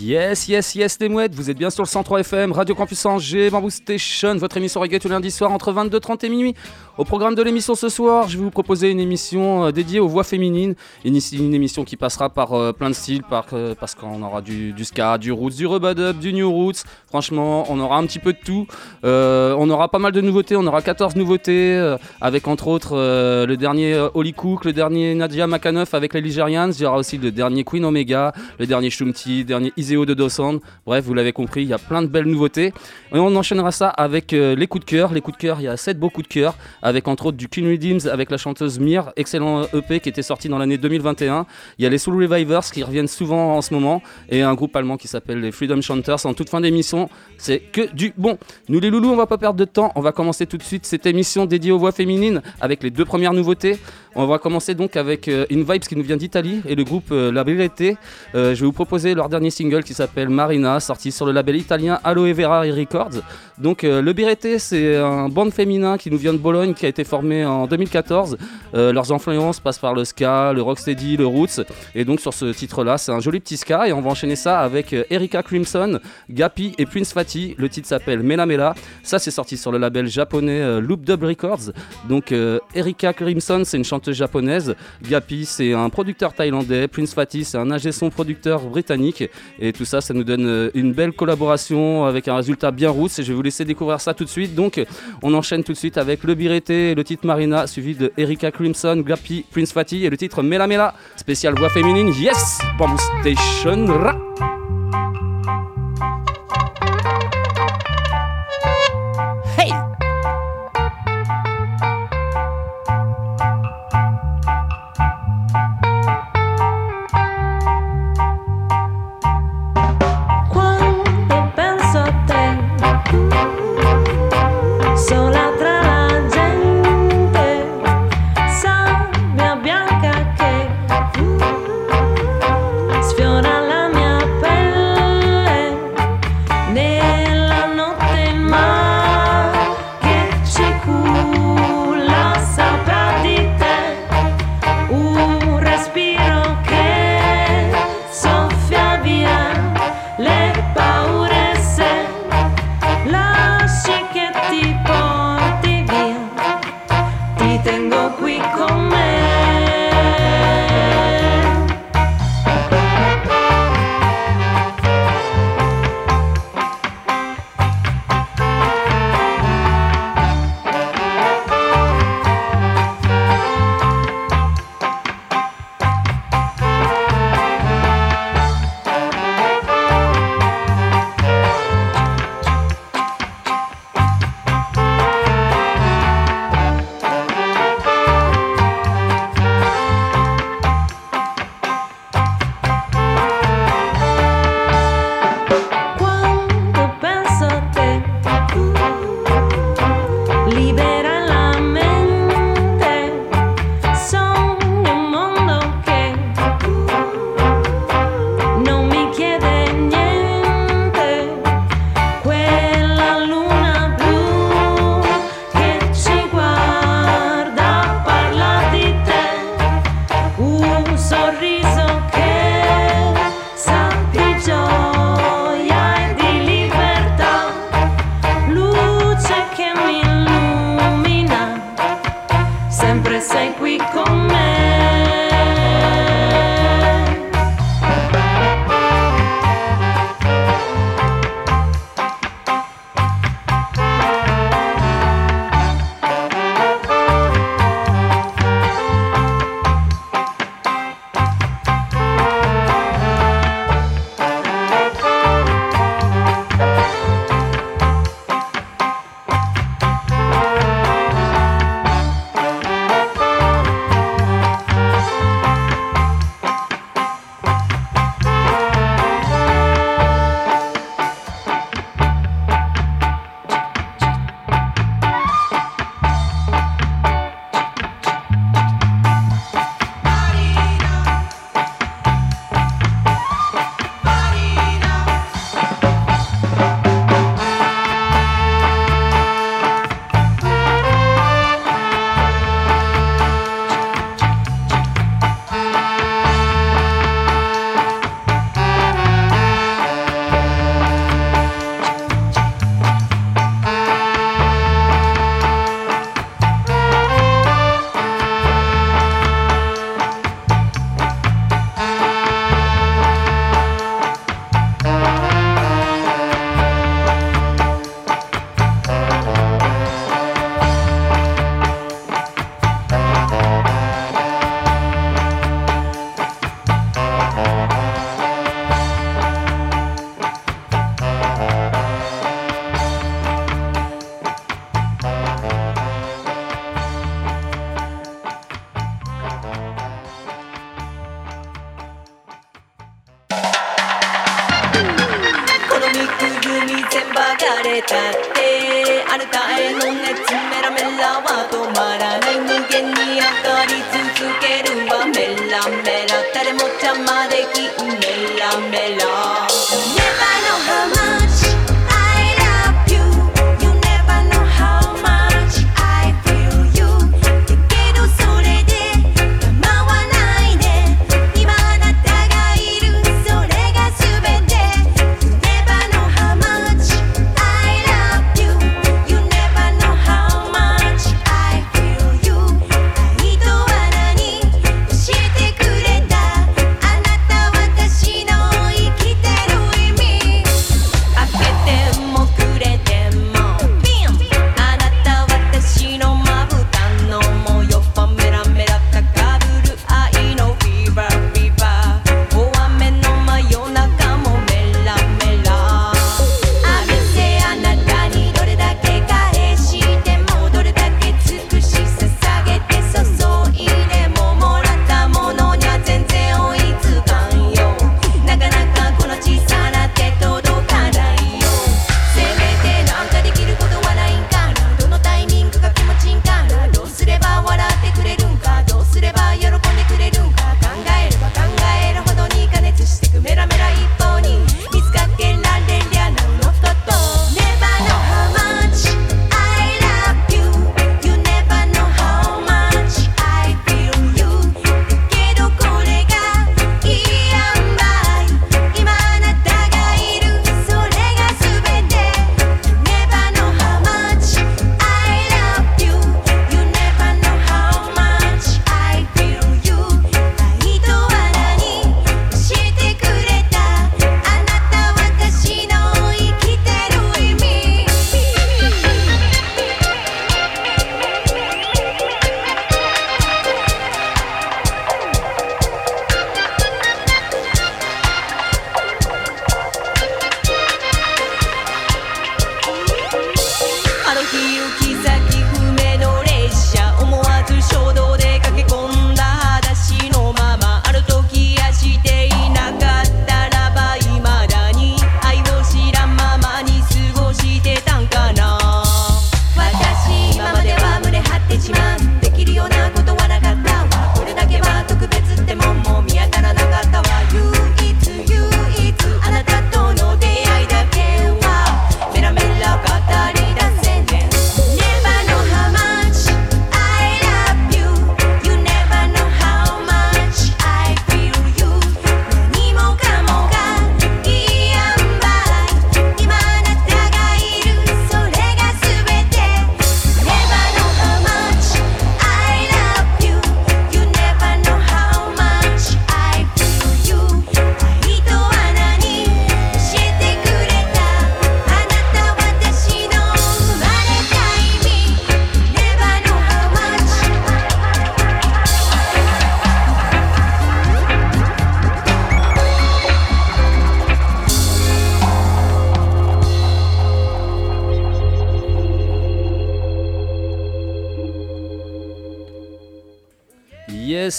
Yes, yes, yes, les mouettes, vous êtes bien sur le 103 FM, Radio Campus Angers, Bamboo Station, votre émission reggae tous les lundis soirs entre 22h30 et minuit. Au programme de l'émission ce soir, je vais vous proposer une émission euh, dédiée aux voix féminines, une, émission qui passera par euh, plein de styles, euh, parce qu'on aura du, ska, du roots, du rubadub, du new roots, franchement, on aura un petit peu de tout. On aura pas mal de nouveautés, on aura 14 nouveautés, avec entre autres le dernier Holly Cook, le dernier Nadia Makanoff avec les Ligerians, il y aura aussi le dernier Queen Omega, le dernier Shumti, le dernier Iseo de Dawson. Bref, vous l'avez compris, il y a plein de belles nouveautés. Et on enchaînera ça avec euh, les coups de cœur. Les coups de cœur, il y a 7 beaux coups de cœur, avec entre autres du King Redeems avec la chanteuse Mir, excellent EP qui était sorti dans l'année 2021. Il y a les Soul Revivers qui reviennent souvent en ce moment, et un groupe allemand qui s'appelle les Freedom Chanters. En toute fin d'émission, c'est que du bon. Nous les loulous, on va pas perdre de temps, on va commencer tout de suite cette émission dédiée aux voix féminines avec les deux premières nouveautés. On va commencer donc avec euh, une Vibes qui nous vient d'Italie et le groupe euh, La Brillette. Euh, je vais vous proposer leur dernier single qui s'appelle Marina, sorti sur le label italien Aloe Vera Records. Donc euh, le Birete, c'est un band féminin qui nous vient de Bologne, qui a été formé en 2014. Euh, leurs influences passent par le ska, le rocksteady, le roots. Et donc sur ce titre-là, c'est un joli petit ska. Et on va enchaîner ça avec euh, Erika Crimson, Gapi et Prince Fatty. Le titre s'appelle Mela Mela. Ça, c'est sorti sur le label japonais Loop Dub Records. Donc Erika Crimson, c'est une chanteuse japonaise. Gapi, c'est un producteur thaïlandais. Prince Fatty, c'est un ingé son producteur britannique. Tout ça, ça nous donne euh, une belle collaboration avec un résultat bien roots. Et je vais vous laisser découvrir ça tout de suite. Donc, on enchaîne tout de suite avec le Birete, le titre Marina, suivi de Erika Crimson, Gapi, Prince Fatty et le titre Mela Mela, spécial voix féminine. Yes! Bamboo Station. Ra. tengo qui con me.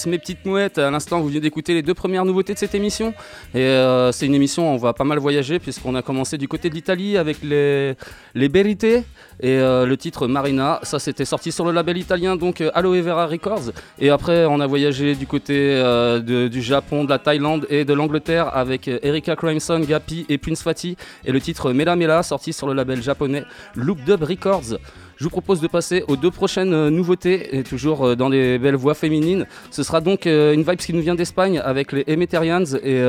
Mes petites mouettes. À l'instant, vous venez d'écouter les deux premières nouveautés de cette émission. Et euh, c'est une émission, où on va pas mal voyager, puisqu'on a commencé du côté de l'Italie avec les, les Berite et euh, le titre Marina. Ça, c'était sorti sur le label italien, donc euh, Aloe Vera Records. Et après, on a voyagé du côté du Japon, de la Thaïlande et de l'Angleterre avec Erika Crimson, Gapi et Prince Fatty. Et le titre Mela Mela, sorti sur le label japonais Loop Dub Records. Je vous propose de passer aux deux prochaines euh, nouveautés, et toujours euh, dans les belles voix féminines. Ce sera donc euh, une vibe qui nous vient d'Espagne avec les Emeterians et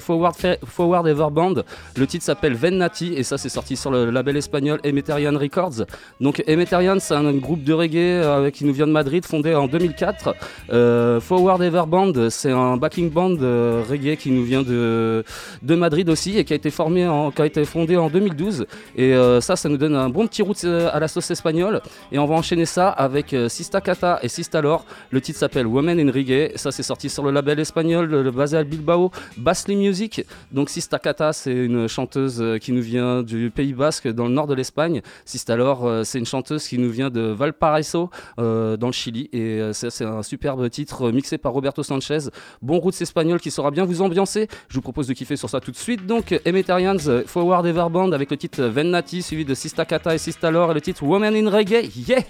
Forward, Forward Ever Band. Le titre s'appelle Vennati et ça c'est sorti sur le label espagnol Emeterian Records. Donc Emeterian c'est un, groupe de reggae qui nous vient de Madrid, fondé en 2004. Forward Ever Band c'est un backing band reggae qui nous vient de, de Madrid aussi et qui a été formé en, qui a été fondé en 2012. Et ça ça nous donne un bon petit route à la sauce espagnole et on va enchaîner ça avec euh, Sista Kata et Sista Lore. Le titre s'appelle Women in Reggae. Ça, c'est sorti sur le label espagnol, basé à Bilbao, Basli Music. Donc, Sista Kata, c'est une chanteuse euh, qui nous vient du Pays Basque, dans le nord de l'Espagne. Sista Lore, euh, c'est une chanteuse qui nous vient de Valparaiso, dans le Chili. Et ça c'est un superbe titre mixé par Roberto Sanchez. Bon Roots espagnol qui saura bien vous ambiancer. Je vous propose de kiffer sur ça tout de suite. Donc, Emetarians, Forward Everband avec le titre Vennati, suivi de Sista Kata et Sista Lore et le titre Women in Latin Reggae.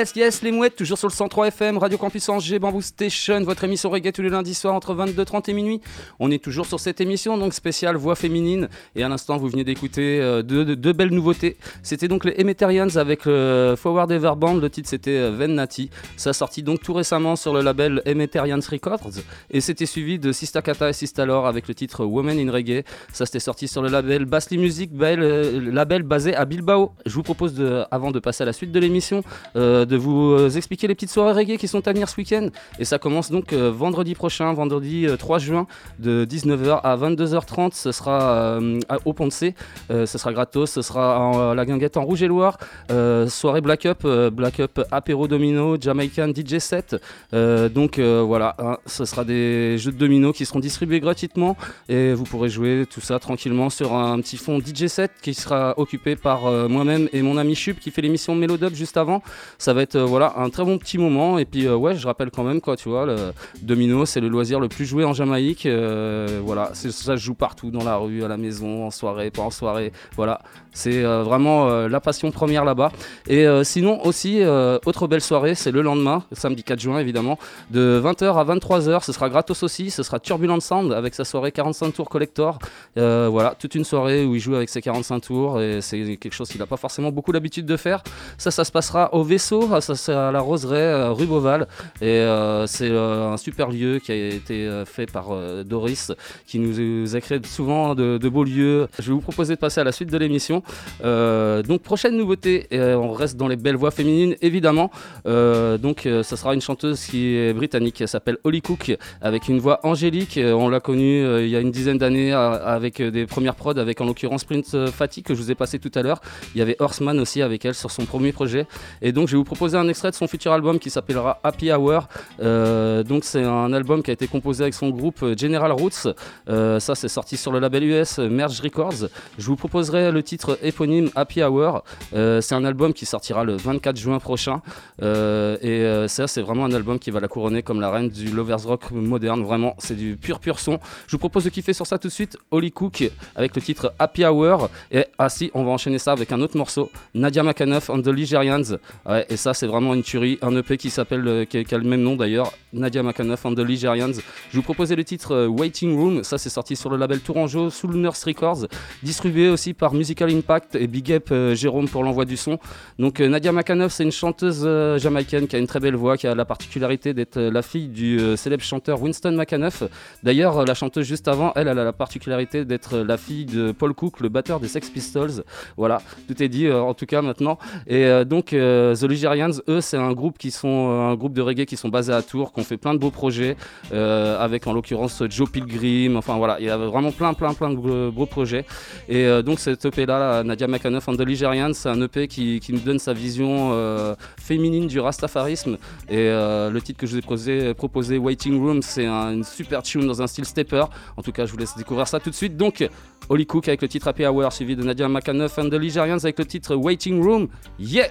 Yes, yes, les mouettes, toujours sur le 103 FM, Radio Campus Angers, Bamboo Station, votre émission reggae tous les lundis soirs entre 22h30 et minuit. On est toujours sur cette émission, donc spéciale voix féminine. Et à l'instant, vous venez d'écouter euh, deux, belles nouveautés. C'était donc les Emetarians avec le Forward Ever Band. Le titre, c'était euh, Ven Nati. Ça sorti donc tout récemment sur le label Emetarians Records. Et c'était suivi de Sista Kata et Sista Lore avec le titre Women in Reggae. Ça, c'était sorti sur le label Bassly Music, euh, label basé à Bilbao. Je vous propose, avant de passer à la suite de l'émission, euh, de vous euh, expliquer les petites soirées reggae qui sont à venir ce week-end. Et ça commence donc euh, vendredi prochain, vendredi euh, 3 juin, de 19h à 22h30. Ce sera euh, au Pont. Euh, ce sera gratos. Ce sera en- la guinguette en Rouge et Loire. Euh, soirée Black Up, euh, Black Up apéro domino, Jamaican DJ set. Euh, donc euh, voilà, hein, ce sera des jeux de domino qui seront distribués gratuitement et vous pourrez jouer tout ça tranquillement sur un petit fond DJ set qui sera occupé par euh, moi-même et mon ami Chup qui fait l'émission Mélodub juste avant. Ça va euh, voilà un très bon petit moment et puis euh, ouais, je rappelle quand même quoi, tu vois, le domino c'est le loisir le plus joué en Jamaïque. euh, voilà, ça se joue partout dans la rue, à la maison, en soirée, pas en soirée. Voilà, c'est vraiment la passion première là-bas. Et sinon aussi, autre belle soirée, c'est le lendemain, samedi 4 juin évidemment, de 20h à 23h. Ce sera gratos aussi, ce sera Turbulent Sound avec sa soirée 45 tours collector. Voilà, toute une soirée où il joue avec ses 45 tours et c'est quelque chose qu'il n'a pas forcément beaucoup l'habitude de faire. Ça, ça se passera au vaisseau, ça c'est à la Roseraie, euh, rue Beauval. Et euh, c'est euh, un super lieu qui a été fait par Doris, qui nous a créé souvent de, beaux lieux. Je vais vous proposer de passer à la suite de l'émission. Donc prochaine nouveauté, euh, on reste dans les belles voix féminines évidemment. Donc ça sera une chanteuse qui est britannique, elle s'appelle Holly Cook, avec une voix angélique. On l'a connue il y a une dizaine d'années avec des premières prods, avec en l'occurrence Prince Fatty que je vous ai passé tout à l'heure. Il y avait Horseman aussi avec elle sur son premier projet. Et donc je vais vous proposer un extrait de son futur album qui s'appellera Happy Hour. Euh, donc c'est un album qui a été composé avec son groupe General Roots. Euh, ça c'est sorti sur le label US Merge Records. Je vous proposerai le titre éponyme Happy Hour. Euh, c'est un album qui sortira le 24 juin prochain. Et ça c'est vraiment un album qui va la couronner comme la reine du lovers rock moderne. Vraiment c'est du pur pur son. Je vous propose de kiffer sur ça tout de suite. Holly Cook avec le titre Happy Hour. Et ah si on va enchaîner ça avec un autre morceau. Nadia McAnuff and the Ligerians. Et ça c'est vraiment une tuerie. Un EP qui s'appelle euh, qui, a- le même nom d'ailleurs. Nadia McAnuff and the Ligerians. Je vous proposais le titre euh, Waiting Room. Ça c'est sorti sur le label Tourangeau sous le Nurse Records. Distribué aussi par Musical Impact et Big Up euh, Jérôme pour l'envoi du son. Donc Nadia McAnuff c'est une chanteuse jamaïcaine qui a une très belle voix, qui a la particularité d'être la fille du célèbre chanteur Winston McAnuff. D'ailleurs la chanteuse juste avant, elle, elle a la particularité d'être la fille de Paul Cook, le batteur des Sex Pistols. Voilà, tout est dit en tout cas maintenant. Et donc The Ligerians Eux, c'est un groupe qui sont euh, un groupe de reggae qui sont basés à Tours, qui ont fait plein de beaux projets, euh, avec en l'occurrence Joe Pilgrim. Enfin voilà, il y a vraiment plein, plein, plein de beaux, projets. Et euh, donc cet EP là, Nadia McAnuff and the Ligerians, c'est un EP qui, qui nous donne sa vision féminine du rastafarisme. Et le titre que je vous ai proposé, Waiting Room, c'est un- une super tune dans un style stepper. En tout cas, je vous laisse découvrir ça tout de suite. Donc, Holly Cook avec le titre Happy Hour, suivi de Nadia McAnuff and the Ligerians avec le titre Waiting Room. Yeah!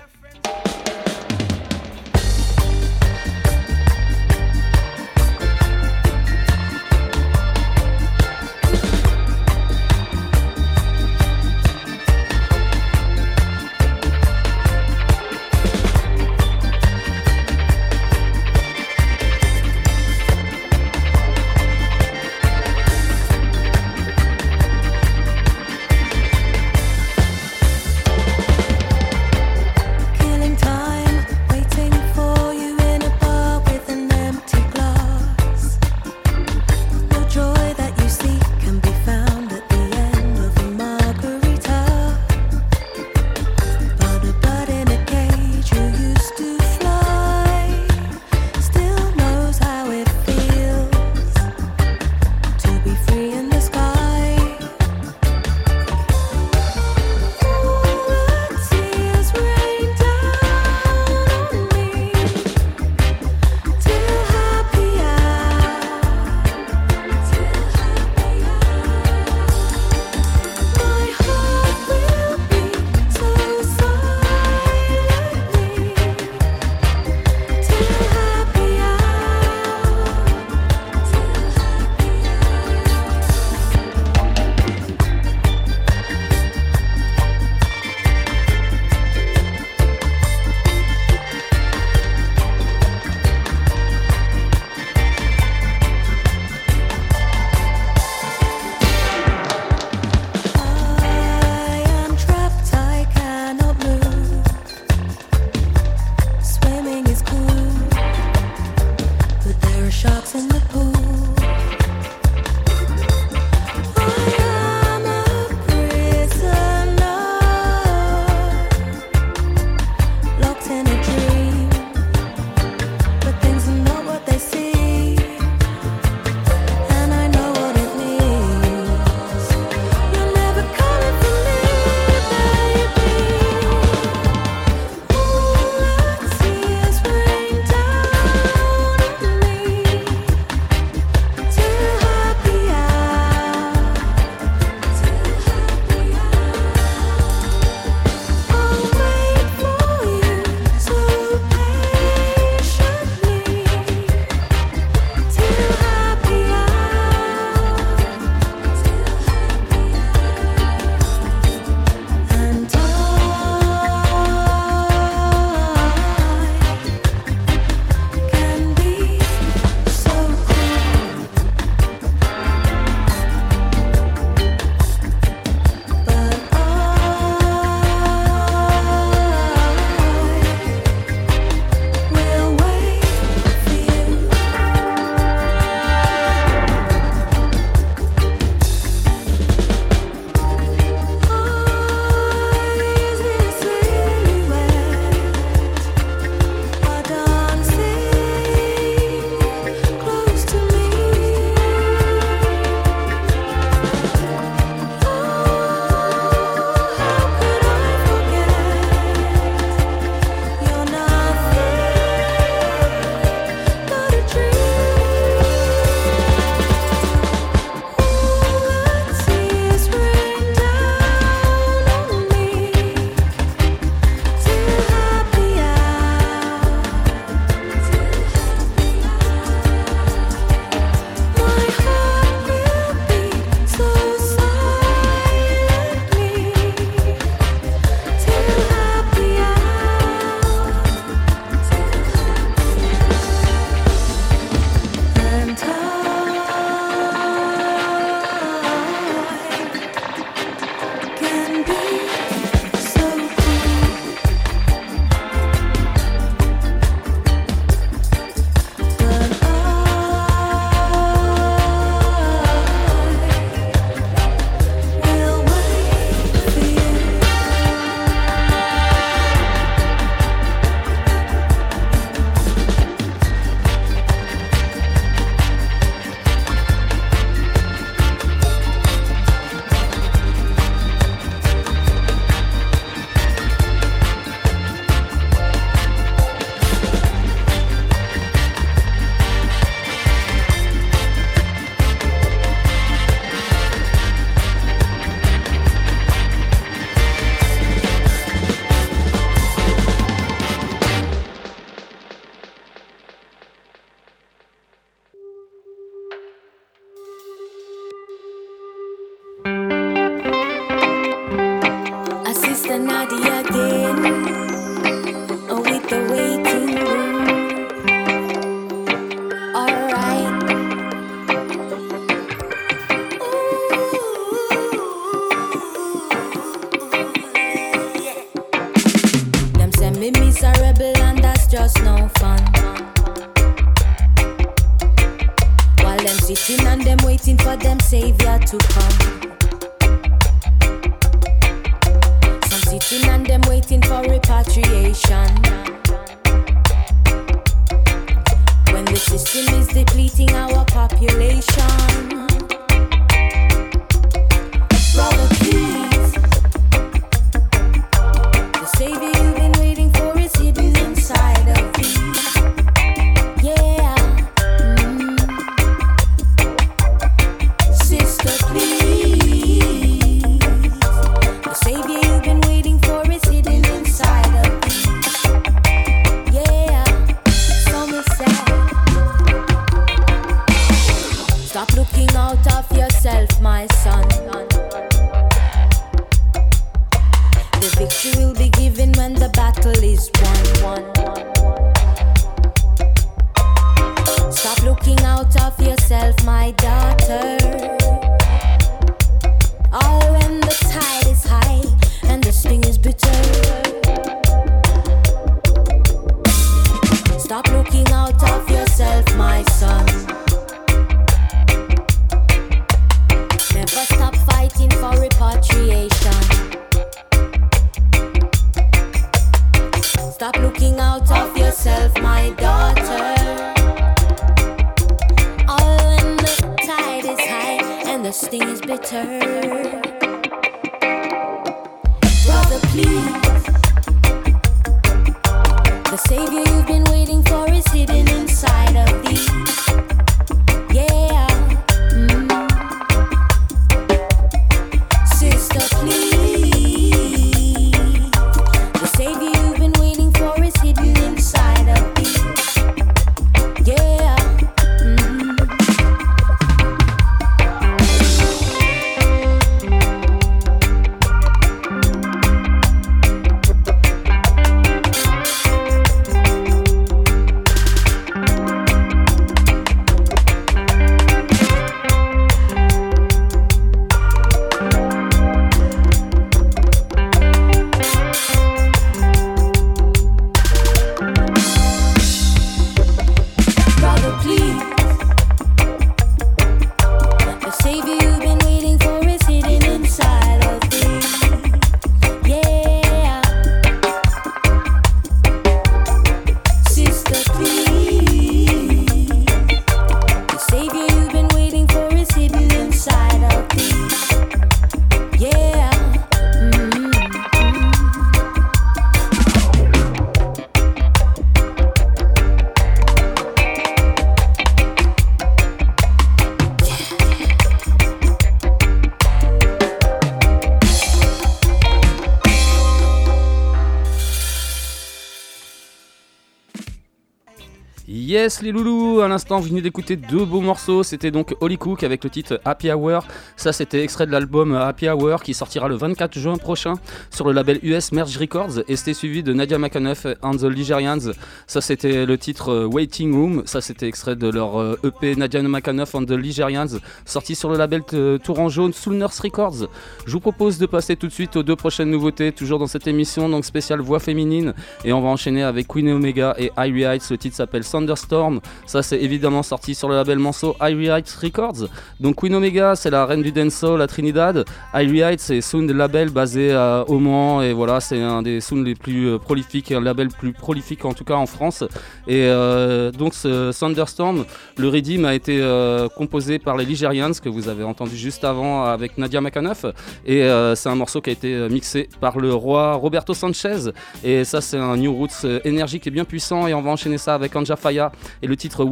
Les loulous, à l'instant vous venez d'écouter deux beaux morceaux, c'était donc Holly Cook avec le titre Happy Hour, ça c'était extrait de l'album Happy Hour qui sortira le 24 juin prochain sur le label US Merge Records. Et c'était suivi de Nadia McAnuff and the Ligerians, ça c'était le titre Waiting Room, ça c'était extrait de leur euh, EP Nadia McAnuff and the Ligerians sorti sur le label euh, Tourangeau Soul Nurse Records. Je vous propose de passer tout de suite aux deux prochaines nouveautés, toujours dans cette émission, donc spéciale voix féminine. Et on va enchaîner avec Queen Omega et Irie Heights, le titre s'appelle Thunderstorm. Ça, c'est évidemment sorti sur le label Manso Irie Heights Records. Donc, Queen Omega, c'est la reine du dancehall à Trinidad. Irie Heights, c'est sound label basé à Oman. Et voilà, c'est un des sounds les plus euh, prolifiques, un label plus prolifique en tout cas en France. Et euh, donc, ce Thunderstorm, le rythme a été euh, composé par les Ligerians, que vous avez entendu juste avant avec Nadia McAnuff. Et euh, c'est un morceau qui a été euh, mixé par le roi Roberto Sanchez. Et ça, c'est un New Roots euh, énergique et bien puissant. Et on va enchaîner ça avec Anja Faya et le titre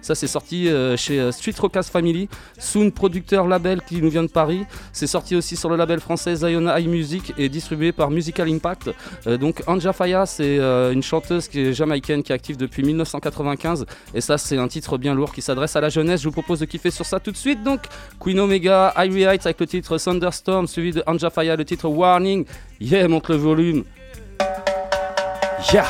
Ça, c'est sorti euh, chez euh, Street Rockers Family, Soon producteur label qui nous vient de Paris. C'est sorti aussi sur le label français Zion High Music et distribué par Musical Impact. Euh, donc Anja Faya, c'est une chanteuse qui est jamaïcaine qui est active depuis 1995. Et ça, c'est un titre bien lourd qui s'adresse à la jeunesse. Je vous propose de kiffer sur ça tout de suite. Donc Queen Omega, Irie Heights avec le titre Thunderstorm, suivi de Anja Faya, le titre Warning. Yeah, monte le volume. Yeah.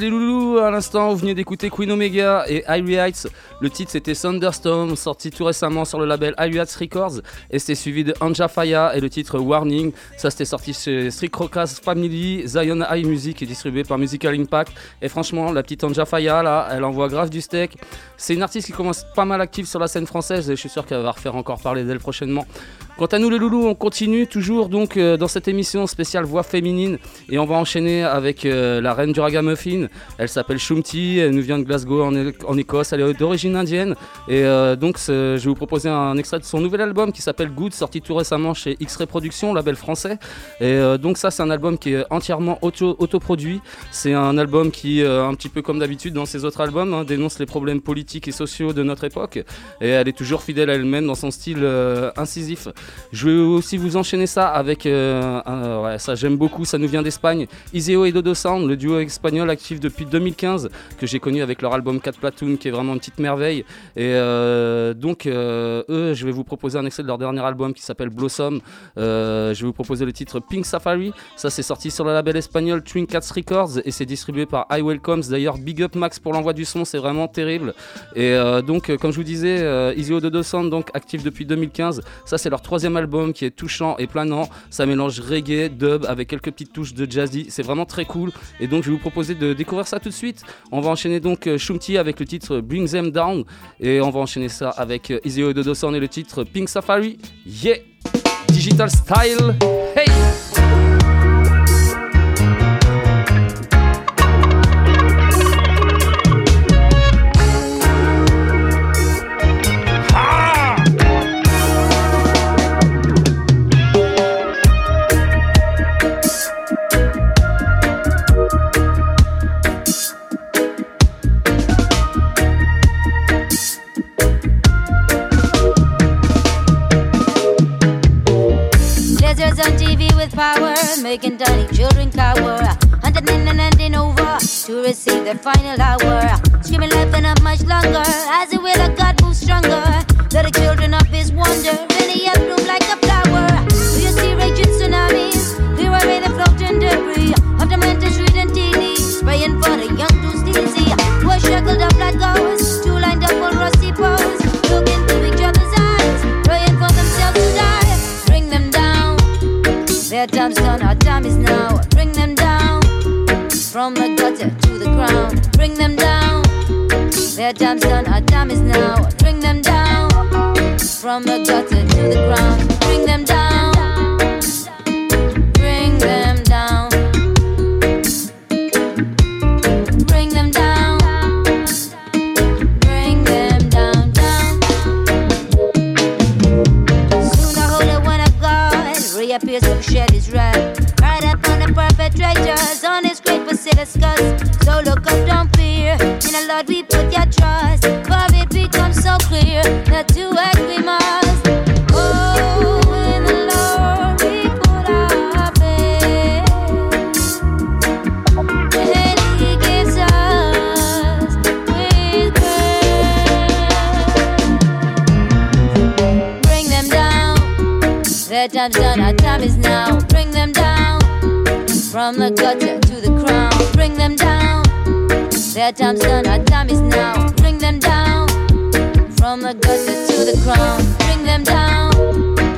Les loulous, à l'instant, vous venez d'écouter Queen Omega et Irie Heights. Le titre c'était Thunderstorm, sorti tout récemment sur le label Irie Heights Records. Et c'était suivi de Anja Faya et le titre Warning. Ça c'était sorti chez Street Crocas Family, Zion High Music et distribué par Musical Impact. Et franchement, la petite Anja Faya là, elle envoie grave du steak. C'est une artiste qui commence pas mal active sur la scène française et je suis sûr qu'elle va refaire encore parler d'elle prochainement. Quant à nous les loulous, on continue toujours donc euh, dans cette émission spéciale voix féminine et on va enchaîner avec euh, la reine du ragamuffin. Elle s'appelle Shumti, elle nous vient de Glasgow en, en Écosse, elle est d'origine indienne et euh, donc je vais vous proposer un extrait de son nouvel album qui s'appelle Good, sorti tout récemment chez X-Ray Productions, label français. Et donc ça c'est un album qui est entièrement auto- autoproduit. C'est un album qui, un petit peu comme d'habitude dans ses autres albums, hein, dénonce les problèmes politiques et sociaux de notre époque et elle est toujours fidèle à elle-même dans son style incisif. Je vais aussi vous enchaîner ça avec euh, ça j'aime beaucoup, ça nous vient d'Espagne. Iseo et Dodo Sound, le duo espagnol actif depuis 2015 que j'ai connu avec leur album 4 Platoon qui est vraiment une petite merveille. Et euh, donc euh, eux, je vais vous proposer un extrait de leur dernier album qui s'appelle Blossom. Je vais vous proposer le titre Pink Safari. Ça c'est sorti sur le label espagnol Twin Cats Records et c'est distribué par I Welcomes. D'ailleurs, big up Max pour l'envoi du son, c'est vraiment terrible. Et donc, comme je vous disais, Easy Dodo Sound, donc actif depuis 2015. Ça, c'est leur troisième album qui est touchant et planant. Ça mélange reggae, dub avec quelques petites touches de jazzy. C'est vraiment très cool. Et donc, je vais vous proposer de découvrir ça tout de suite. On va enchaîner donc euh, Shumti avec le titre Bring Them Down. Et on va enchaîner ça avec euh, Easy Dodo Sound et le titre Pink Safari. Yeah! Digital Style. Hey! Power, making tiny children cower. Hunting in and handing over to receive their final hour. Screaming life and not much longer, as the will of God moves stronger. Let the children of His wonder, really up bloom like a flower. Do you see raging tsunamis? Clear away the floating debris of the mental street and TV, spraying for the young Their time's done, our time is now. Bring them down from the gutter to the ground. Bring them down. Their time's done, our time is now. Bring them down from the gutter to the ground. Bring them down. Basiliscus. So look up, don't fear. In the Lord we put your trust. For it becomes so clear that to act we must. Oh, in the Lord we put our faith. And he gives us with grace. Bring them down. Their time's done, our time is now. Bring them down from the gutter Their time's done, our time is now. Bring them down from the gutter to the crown. Bring them down.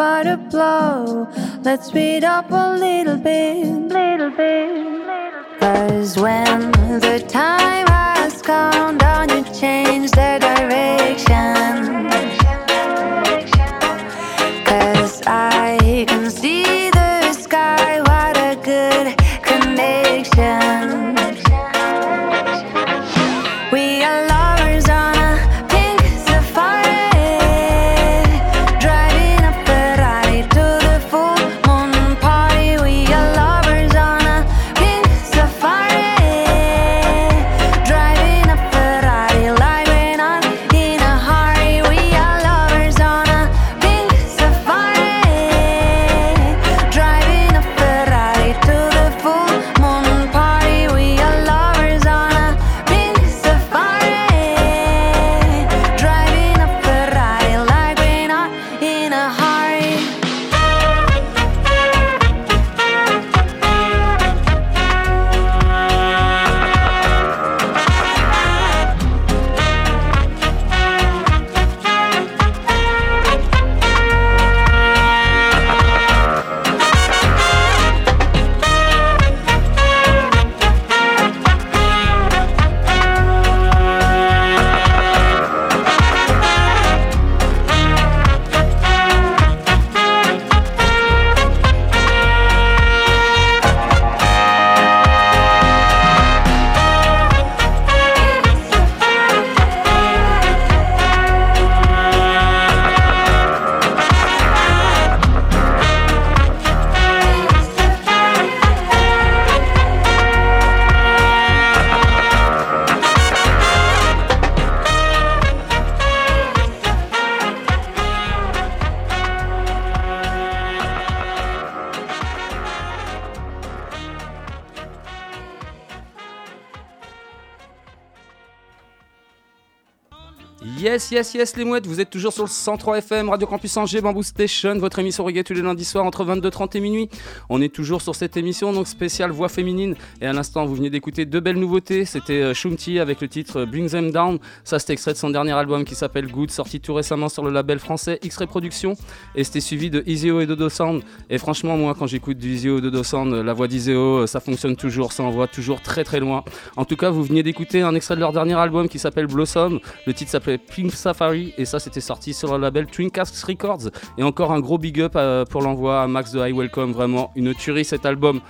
about to blow. Let's speed up a little bit, little bit, little bit. Cause when Yes, yes, les mouettes, vous êtes toujours sur le 103 FM, Radio Campus Angers, Bamboo Station, votre émission reggae tous les lundis soirs entre 22h30 et minuit. On est toujours sur cette émission, donc spéciale voix féminine. Et à l'instant, vous venez d'écouter deux belles nouveautés. C'était euh, Shumti avec le titre euh, Bring Them Down. Ça, c'était extrait de son dernier album qui s'appelle Good, sorti tout récemment sur le label français X-Ray Productions. Et c'était suivi de Iseo et Dodo Sound. Et franchement, moi, quand j'écoute Iseo et Dodo Sound, la voix d'Iseo, euh, ça fonctionne toujours, ça envoie toujours très très loin. En tout cas, vous veniez d'écouter un extrait de leur dernier album qui s'appelle Blossom. Le titre s'appelait Pink Et ça c'était sorti sur le label Twincast Records. Et encore un gros big up euh, pour l'envoi à Max de High Welcome, vraiment une tuerie cet album.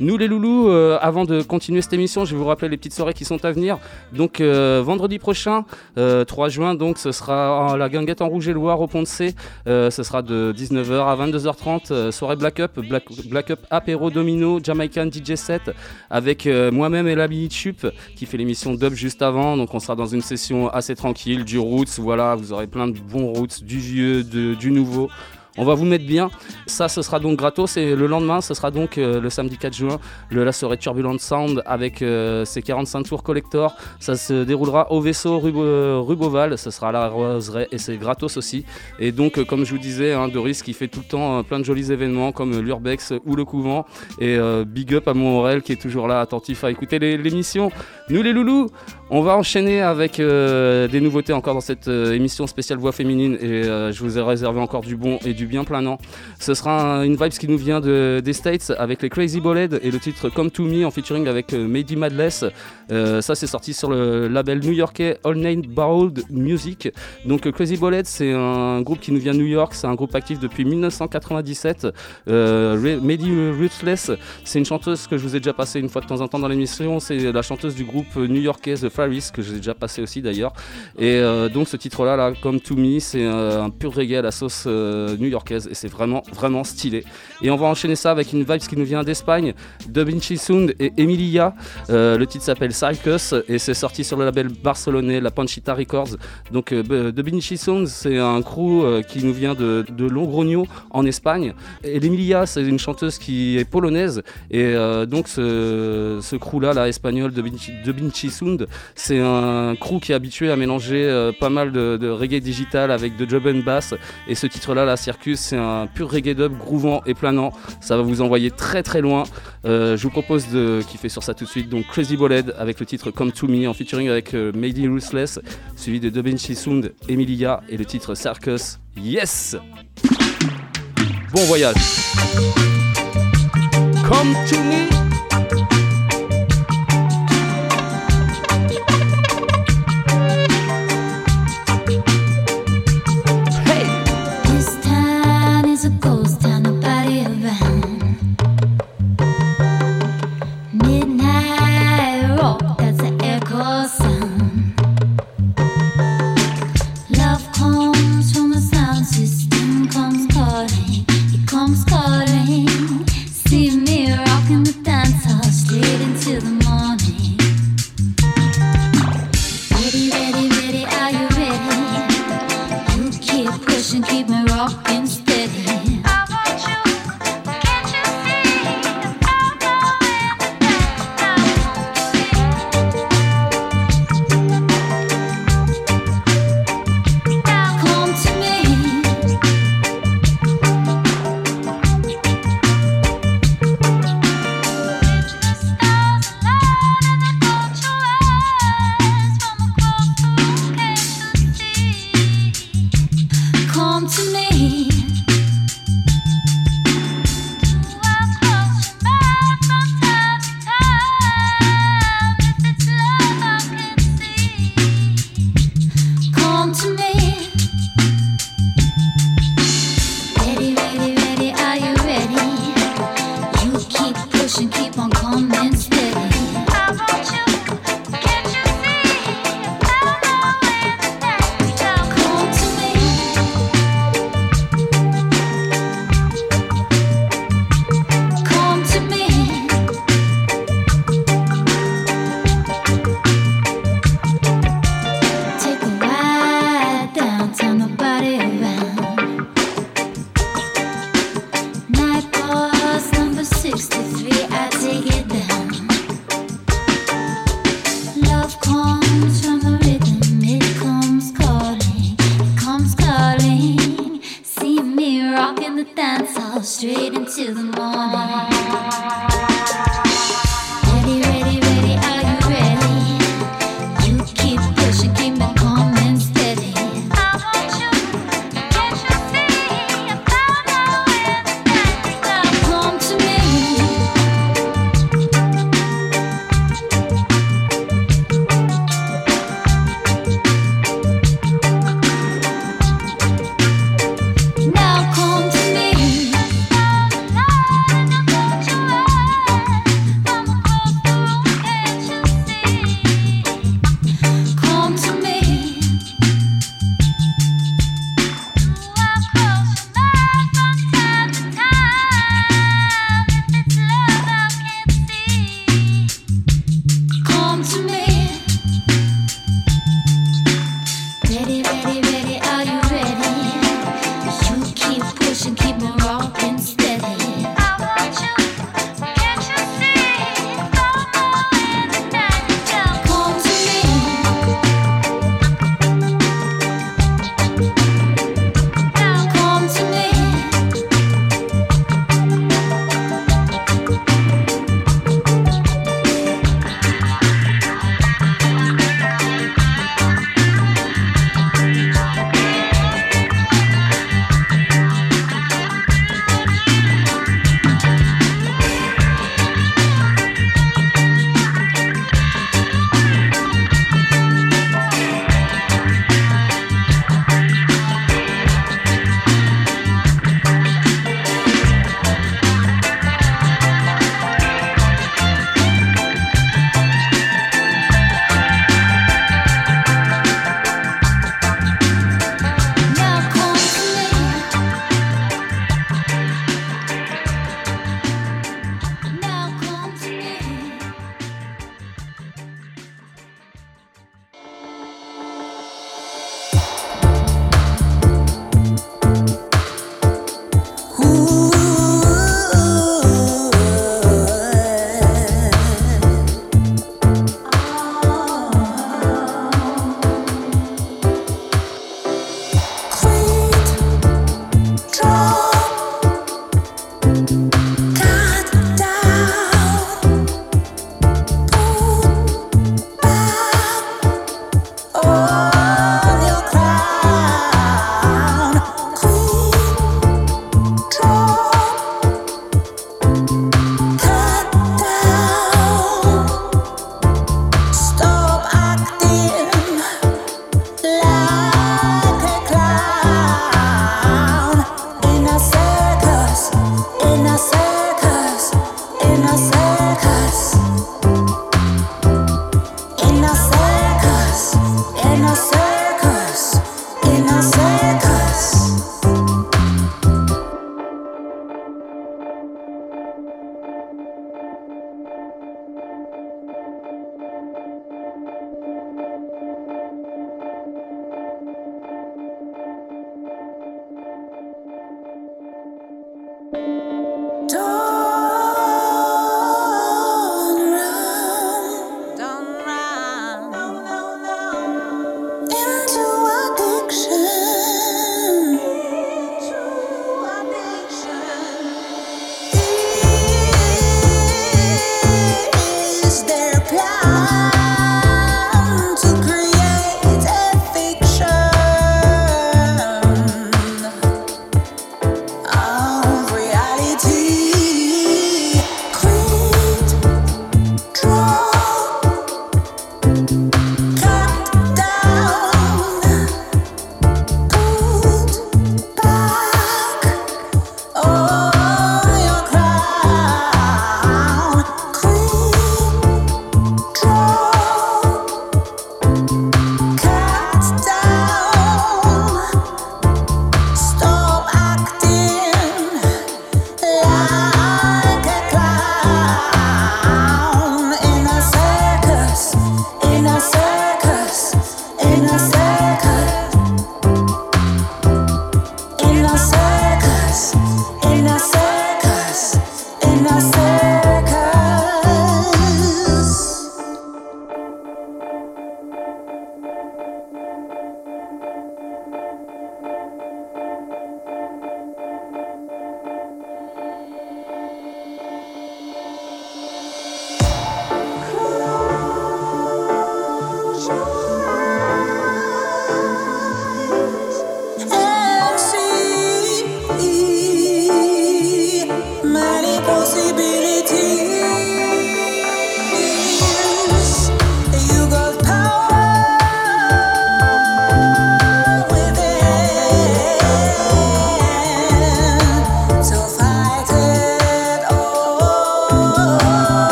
Nous les loulous, euh, avant de continuer cette émission, je vais vous rappeler les petites soirées qui sont à venir. Donc euh, vendredi prochain, euh, 3 juin, donc ce sera la guinguette en rouge et loire au Pont de C. Ce sera de 19h à 22h30, euh, soirée Black Up, Black, Black Up apéro domino, Jamaican DJ set avec moi-même et la Chup qui fait l'émission Dub juste avant. Donc on sera dans une session assez tranquille, du roots, voilà, vous aurez plein de bons roots, du vieux, du nouveau. On va vous mettre bien. Ça, ce sera donc gratos. Et le lendemain, ce sera donc euh, le samedi 4 juin, le la soirée Turbulent Sound avec euh, ses 45 tours collector. Ça se déroulera au vaisseau rue Beauval. Ce sera à la Roseraie et c'est gratos aussi. Et donc, euh, comme je vous disais, hein, Doris qui fait tout le temps euh, plein de jolis événements comme euh, l'Urbex ou le Couvent. Et euh, big up à mon qui est toujours là, attentif à écouter l'émission. Nous, les loulous, on va enchaîner avec euh, des nouveautés encore dans cette euh, émission spéciale voix féminine et euh, je vous ai réservé encore du bon et du bien planant. Ce sera un- une vibe qui nous vient de, des States avec les Crazy Ballad et le titre Come to Me en featuring avec euh, Mady Madless. Euh, ça c'est sorti sur le label new-yorkais All Name Borrowed Music. Donc euh, Crazy Ballad c'est un groupe qui nous vient de New York, c'est un groupe actif depuis 1997. Euh, Ruthless c'est une chanteuse que je vous ai déjà passée une fois de temps en temps dans l'émission. C'est la chanteuse du groupe new-yorkais The Faris, que je vous ai déjà passé aussi d'ailleurs. Et donc ce titre-là, là, Come to Me, c'est un pur reggae à la sauce euh, et c'est vraiment, vraiment stylé. Et on va enchaîner ça avec une vibe qui nous vient d'Espagne, de Vinci Sound et Emilia. Euh, le titre s'appelle Circus et c'est sorti sur le label barcelonais, la Panchita Records. Donc euh, de Vinci Sound, c'est un crew euh, qui nous vient de, de en Espagne. Et l'Emilia, c'est une chanteuse qui est polonaise et euh, donc ce, crew-là, là, espagnol de Vinci, Sound, c'est un crew qui est habitué à mélanger pas mal de, reggae digital avec de dub and bass. Et ce titre-là, la Circus, c'est un pur reggae dub groovant et planant. Ça va vous envoyer très très loin. Euh, je vous propose de kiffer sur ça tout de suite. Donc Crazy Ballad avec le titre Come to Me en featuring avec euh, Ruthless, suivi de Da Vinci Sound, Emilia et le titre Circus. Yes! Bon voyage! Come to me!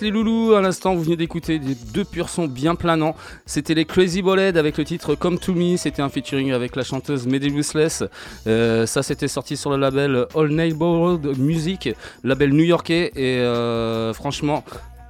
Les loulous, à l'instant, vous venez d'écouter des deux purs sons bien planants. C'était les Crazy Ballad avec le titre Come to Me. C'était un featuring avec la chanteuse Mehdi Useless. Euh, ça, c'était sorti sur le label All Neighborhood Music, label new-yorkais. Et euh, franchement,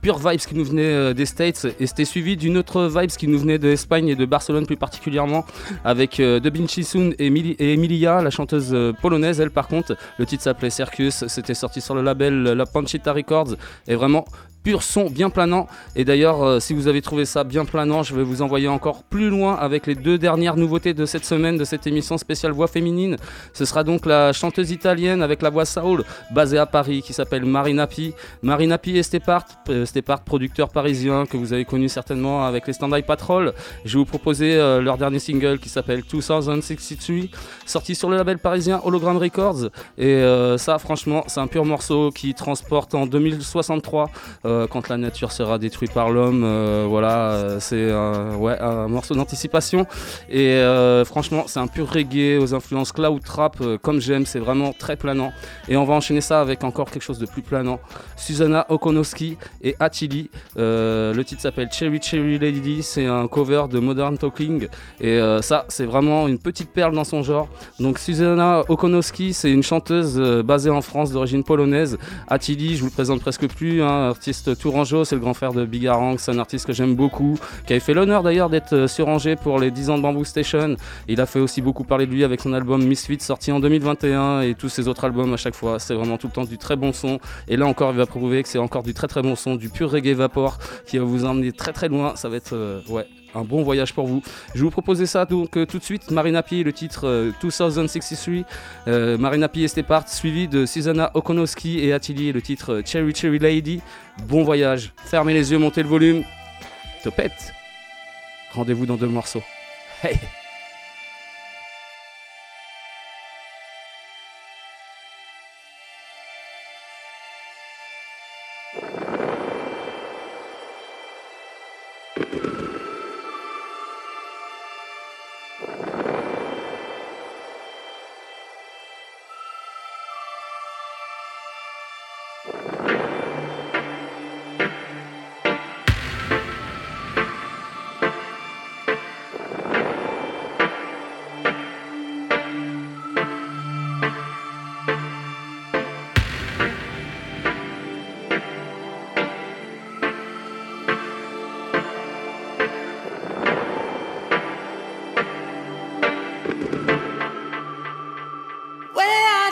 pure vibes qui nous venait euh, des States et c'était suivi d'une autre vibes qui nous venait d'Espagne et de Barcelone plus particulièrement avec euh, De Vinci-Sun et, et Emilia, la chanteuse euh, polonaise. Elle par contre, le titre s'appelait Circus, c'était sorti sur le label La Panchita Records et vraiment pur son bien planant. Et d'ailleurs euh, si vous avez trouvé ça bien planant je vais vous envoyer encore plus loin avec les deux dernières nouveautés de cette semaine de cette émission spéciale voix féminine. Ce sera donc la chanteuse italienne avec la voix soul basée à Paris qui s'appelle Marina Pi Marina Pi et Stepart euh, Stepart producteur parisien que vous avez connu certainement avec les Stand-By Patrol. Je vais vous proposer euh, leur dernier single qui s'appelle 2063 sorti sur le label parisien Hologram Records. Et euh, ça franchement c'est un pur morceau qui transporte en 2063 euh, quand la nature sera détruite par l'homme. euh, voilà, euh, c'est un- ouais, un morceau d'anticipation. Et franchement, c'est un pur reggae aux influences cloud trap, comme j'aime. C'est vraiment très planant. Et on va enchaîner ça avec encore quelque chose de plus planant. Susanna Okonoski et Attili. Le titre s'appelle Cherry Cherry Lady. C'est un cover de Modern Talking. Et ça, c'est vraiment une petite perle dans son genre. Donc Susanna Okonoski, c'est une chanteuse basée en France d'origine polonaise. Attili, je vous le présente presque plus, hein, artiste tourangeau, c'est le grand frère de Bigarang, c'est un artiste que j'aime beaucoup, qui avait fait l'honneur d'ailleurs d'être euh, sur Angers pour les 10 ans de Bamboo Station. Il a fait aussi beaucoup parler de lui avec son album Misfit sorti en 2021 et tous ses autres albums à chaque fois. C'est vraiment tout le temps du très bon son. Et là encore, il va prouver que c'est encore du très très bon son, du pur reggae vapor qui va vous emmener très très loin. Ça va être euh, ouais, un bon voyage pour vous. Je vous proposer ça donc euh, tout de suite. Marina Pi, le titre euh, 2063. Euh, Marina Pi et Stepart, suivi de Susanna Okonoski et Attili, le titre euh, Cherry Cherry Lady. Bon voyage. Fermez les yeux, montez le volume. Topette. Rendez-vous dans deux morceaux. Hey!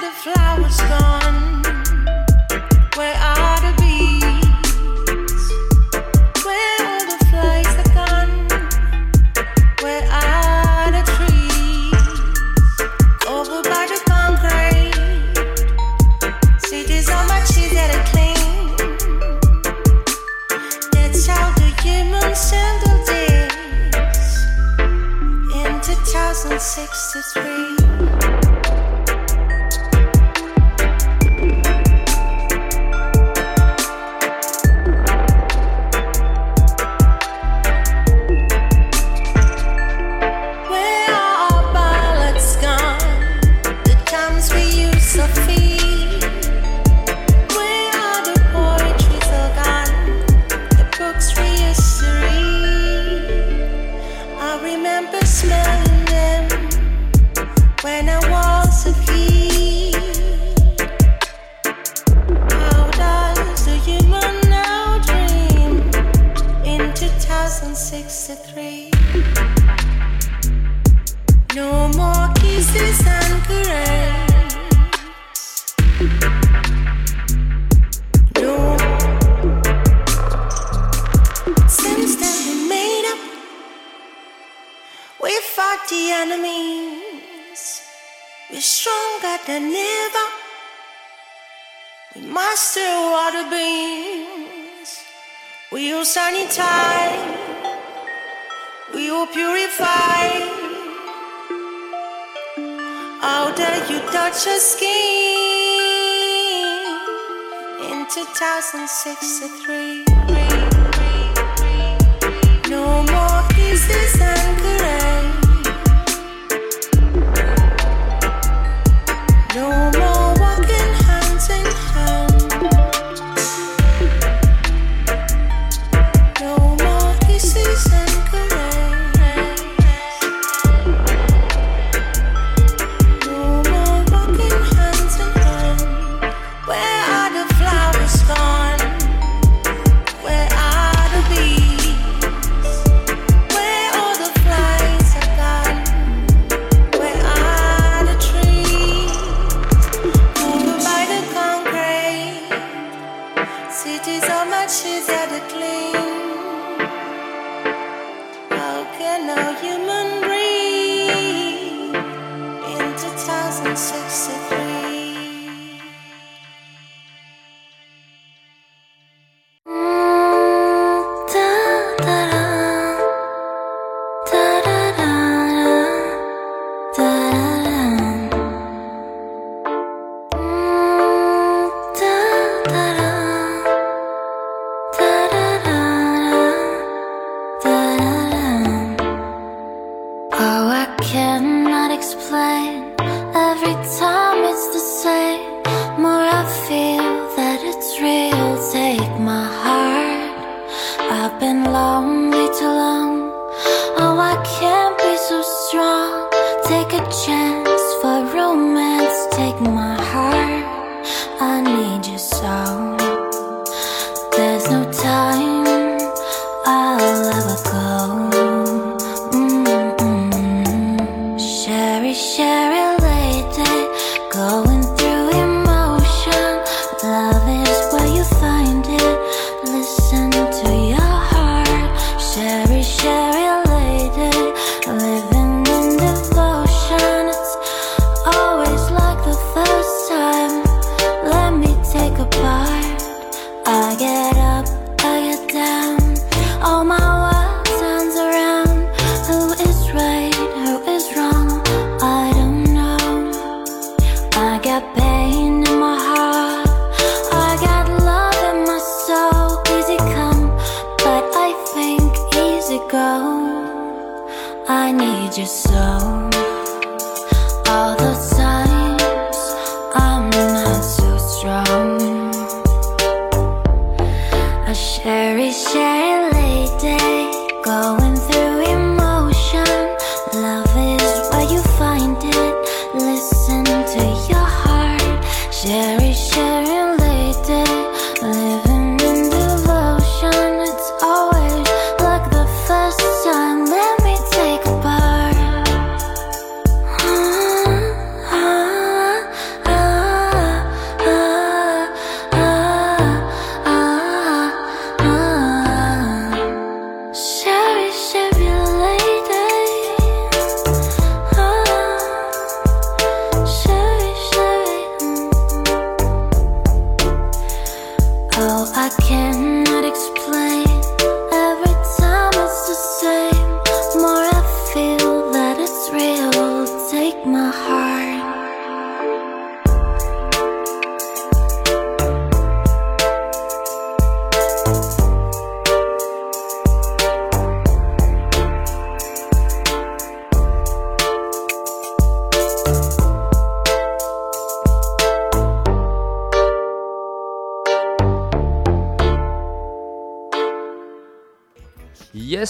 The flowers gone?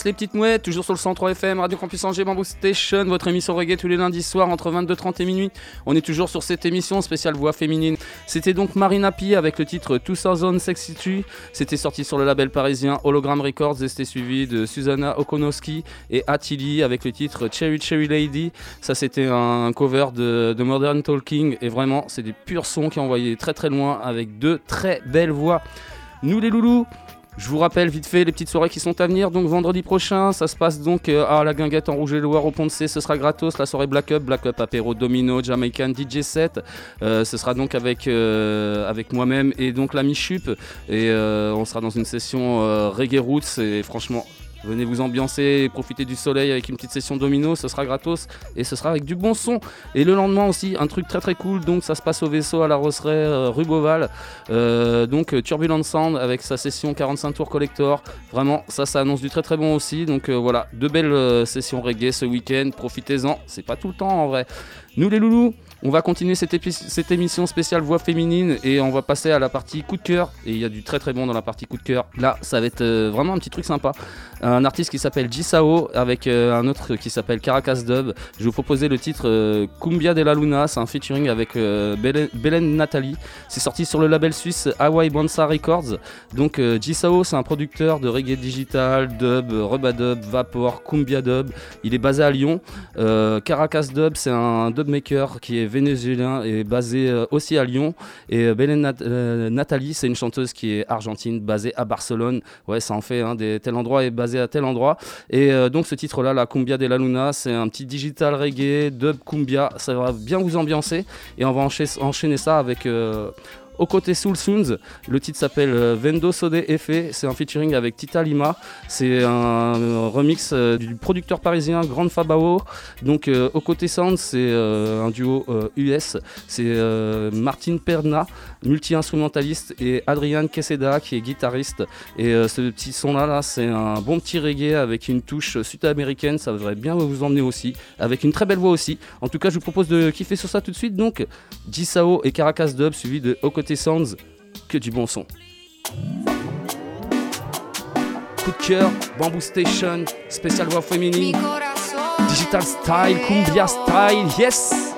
Les petites mouettes, toujours sur le 103 FM, Radio Campus Angers, Bamboo Station, votre émission reggae tous les lundis soirs entre 22h30 et minuit. On est toujours sur cette émission spéciale voix féminine. C'était donc Marina P avec le titre 2062. C'était sorti sur le label parisien Hologram Records et c'était suivi de Susanna Okonoski et Attili avec le titre Cherry Cherry Lady. Ça, c'était un cover de, de Modern Talking et vraiment, c'est des purs sons qui ont envoyé très très loin avec deux très belles voix. Nous les loulous, je vous rappelle vite fait les petites soirées qui sont à venir. Donc vendredi prochain, ça se passe donc euh, à la Guinguette en Rouge et Loire au Pont. Ce sera gratos. La soirée Black Up, Black Up apéro domino, Jamaican DJ set. Euh, ce sera donc avec euh, avec moi-même et donc l'ami Chup. Et euh, on sera dans une session reggae roots. Et franchement. Venez vous ambiancer profiter du soleil avec une petite session domino, ce sera gratos et ce sera avec du bon son. Et le lendemain aussi, un truc très très cool, donc ça se passe au vaisseau à la Rosseraie, euh, rue Beauval. Euh, donc euh, Turbulent Sound avec sa session 45 tours collector. Vraiment, ça, ça annonce du très très bon aussi. Donc euh, voilà, deux belles euh, sessions reggae ce week-end, profitez-en, c'est pas tout le temps en vrai. Nous les loulous, on va continuer cette, émission spéciale voix féminine et on va passer à la partie coup de cœur. Et il y a du très très bon dans la partie coup de cœur. Là, ça va être euh, vraiment un petit truc sympa. Un artiste qui s'appelle Jisao avec euh, un autre qui s'appelle Caracas Dub. Je vais vous proposer le titre euh, Cumbia de la Luna. C'est un featuring avec Belen, Nathalie. C'est sorti sur le label suisse Hawaii Bansa Records. Donc Jisao, c'est un producteur de reggae digital, dub, rebadub, vapor, cumbia dub. Il est basé à Lyon. Caracas Dub, c'est un dub maker qui est vénézuélien et basé euh, aussi à Lyon. Et euh, Belén Nat- euh, Nathalie, c'est une chanteuse qui est argentine, basée à Barcelone. Ouais, ça en fait hein, des, tel endroit est basé à tel endroit. Et donc ce titre-là, la Cumbia de la Luna, c'est un petit digital reggae, dub cumbia. Ça va bien vous ambiancer. Et on va encha- enchaîner ça avec. Au côté Soul Soons, le titre s'appelle euh, Vendo Sode Effet, c'est un featuring avec Tita Lima, c'est un, remix euh, du producteur parisien Grand Fabao. Donc euh, au côté Sound, c'est un duo US, c'est euh, Martin Perna, multi-instrumentaliste, et Adrian Queseda qui est guitariste. Et euh, ce petit son-là, là, c'est un bon petit reggae avec une touche sud-américaine, ça devrait bien vous emmener aussi, avec une très belle voix aussi. En tout cas, je vous propose de kiffer sur ça tout de suite. Donc, Gisao et Caracas Dub suivi de côté Sounds, que du bon son. Coup de cœur, Bamboo Station, spécial voix féminine, digital style, cumbia style, yes!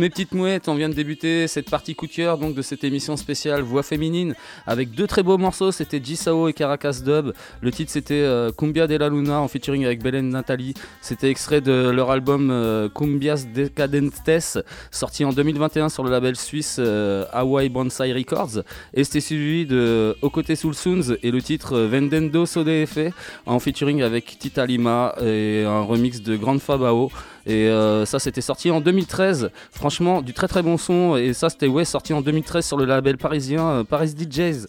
Mes petites mouettes, on vient de débuter cette partie coup de cœur donc de cette émission spéciale voix féminine avec deux très beaux morceaux. C'était Gisao et Caracas Dub. Le titre c'était euh, Cumbia de la Luna en featuring avec Belen Nathalie. C'était extrait de leur album euh, Cumbias Decadentes sorti en 2021 sur le label suisse euh, Hawaii Bonsai Records. Et c'était suivi de Okote Soulsoons et le titre Vendendo Sodefe en featuring avec Tita Lima et un remix de Grande Fabao. Et euh, ça, c'était sorti en 2013. Franchement, du très très bon son. Et ça, c'était ouais, sorti en 2013 sur le label parisien euh, Paris DJs.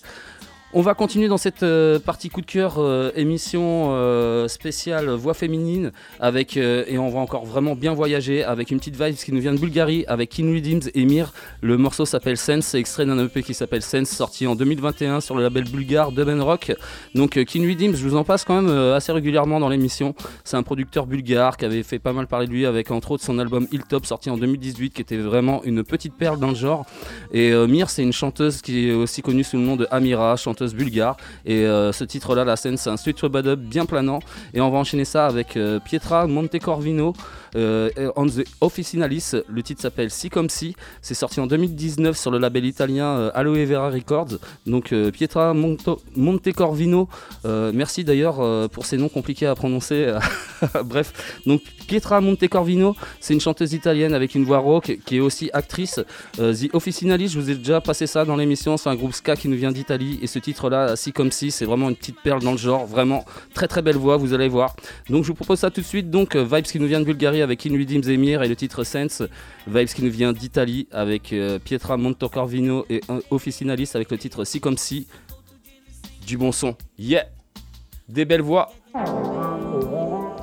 On va continuer dans cette euh, partie coup de cœur euh, émission euh, spéciale voix féminine avec et on va encore vraiment bien voyager avec une petite vibe qui nous vient de Bulgarie avec Kin Redeems et Mir. Le morceau s'appelle Sense, c'est extrait d'un EP qui s'appelle Sense sorti en 2021 sur le label bulgare Dub Rock. Donc euh, Kin Redeems, je vous en passe quand même assez régulièrement dans l'émission. C'est un producteur bulgare qui avait fait pas mal parler de lui avec entre autres son album Hilltop sorti en 2018 qui était vraiment une petite perle dans le genre. Et Mir, c'est une chanteuse qui est aussi connue sous le nom de Amira, chanteuse bulgare. Et euh, ce titre-là, la scène, c'est un sweet bien planant. Et on va enchaîner ça avec euh, Pietra Montecorvino on the Officinalis. Le titre s'appelle Si comme si. C'est sorti en 2019 sur le label italien euh, Aloe Vera Records. Donc euh, Pietra Monto- Montecorvino. euh, merci d'ailleurs euh, pour ces noms compliqués à prononcer. Bref, donc Pietra Montecorvino, c'est une chanteuse italienne avec une voix rock qui est aussi actrice. Euh, The Officinalis, je vous ai déjà passé ça dans l'émission. C'est un groupe ska qui nous vient d'Italie. Et ce titre-là, Si comme si, c'est vraiment une petite perle dans le genre. Vraiment très très belle voix, vous allez voir. Donc je vous propose ça tout de suite. Donc euh, Vibes qui nous vient de Bulgarie avec Inuidim Zemir et le titre Sense. Vibes qui nous vient d'Italie avec euh, Pietra Montecorvino et Officinalis avec le titre Si comme si. Du bon son. Yeah! Des belles voix.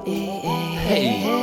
Hey! Hey!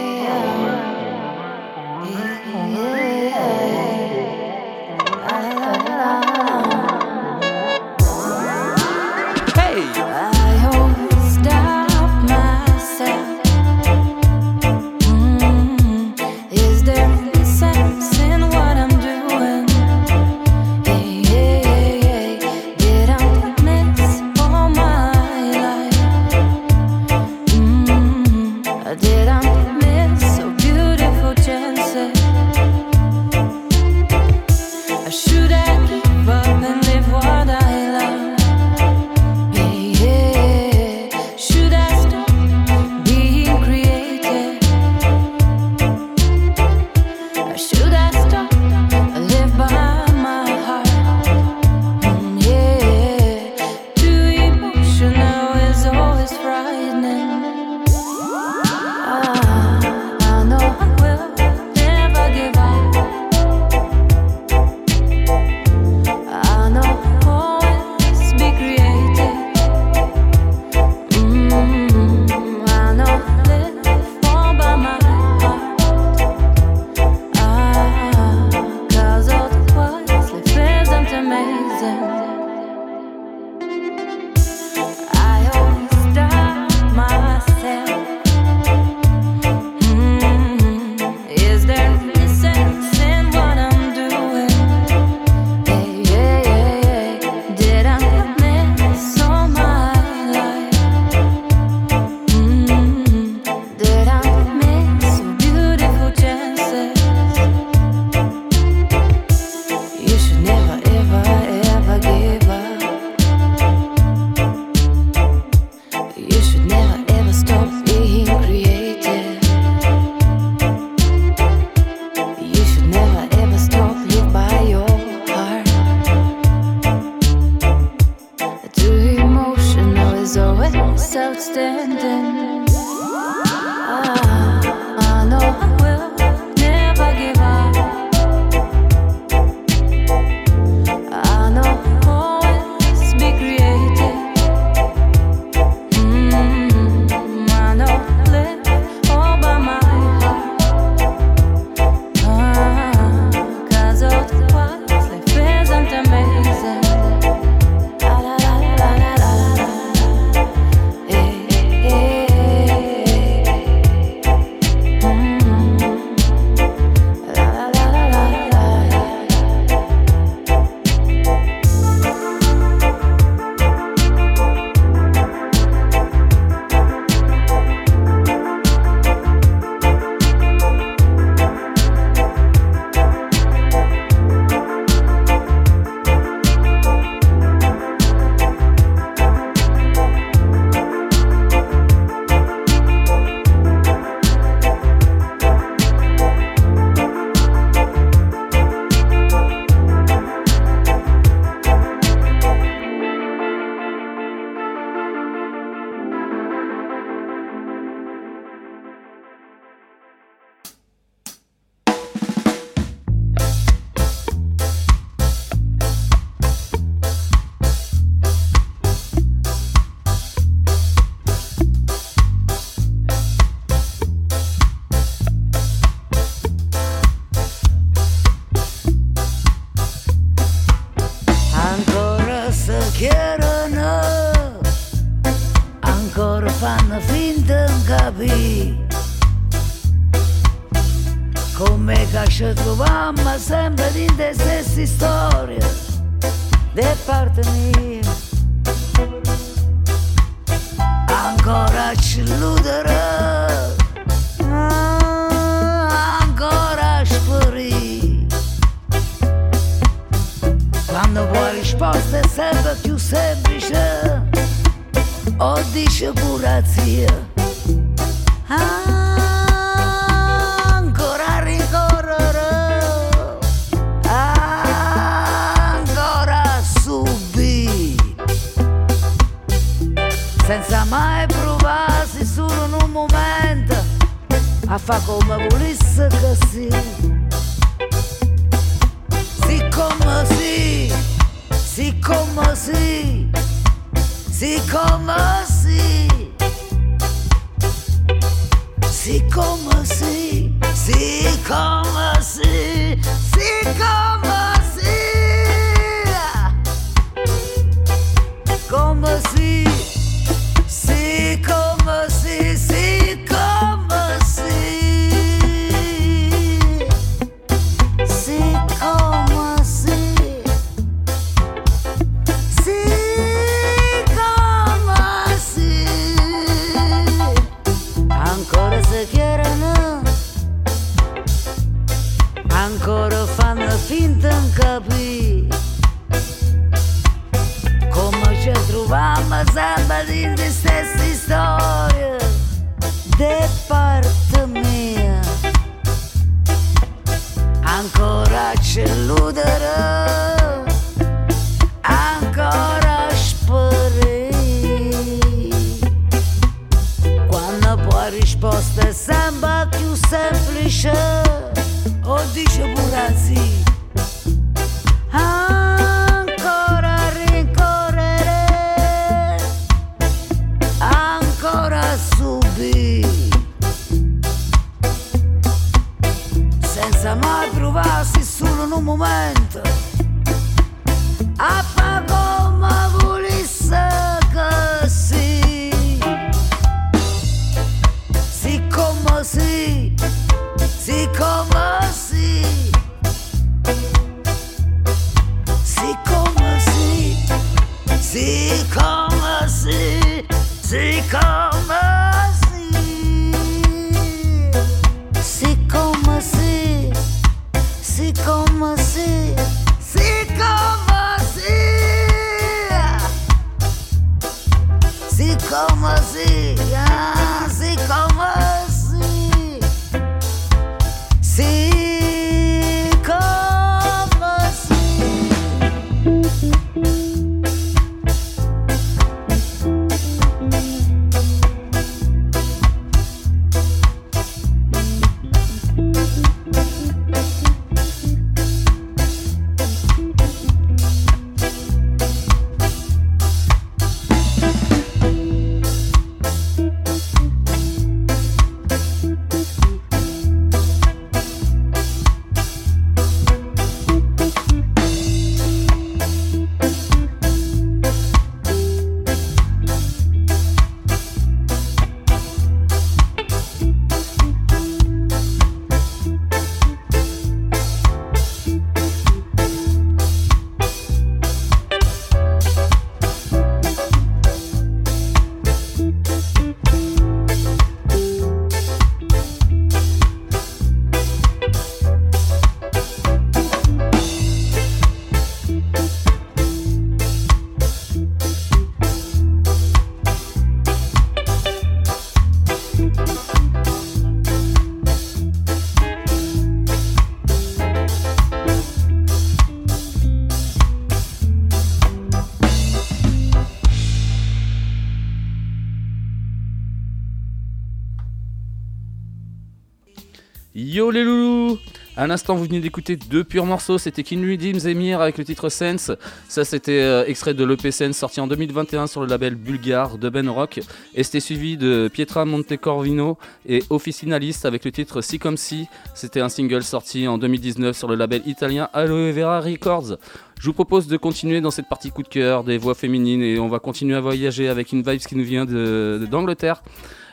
À l'instant, vous venez d'écouter deux purs morceaux. C'était Kinry Dims avec le titre Sense. Ça, c'était euh, extrait de l'EP Sense sorti en 2021 sur le label bulgare de Ben Rock. Et c'était suivi de Pietra Montecorvino et Officinalist avec le titre Si Comme Si. C'était un single sorti en 2019 sur le label italien Aloe Vera Records. Je vous propose de continuer dans cette partie coup de cœur des voix féminines et on va continuer à voyager avec une vibe qui nous vient d'Angleterre.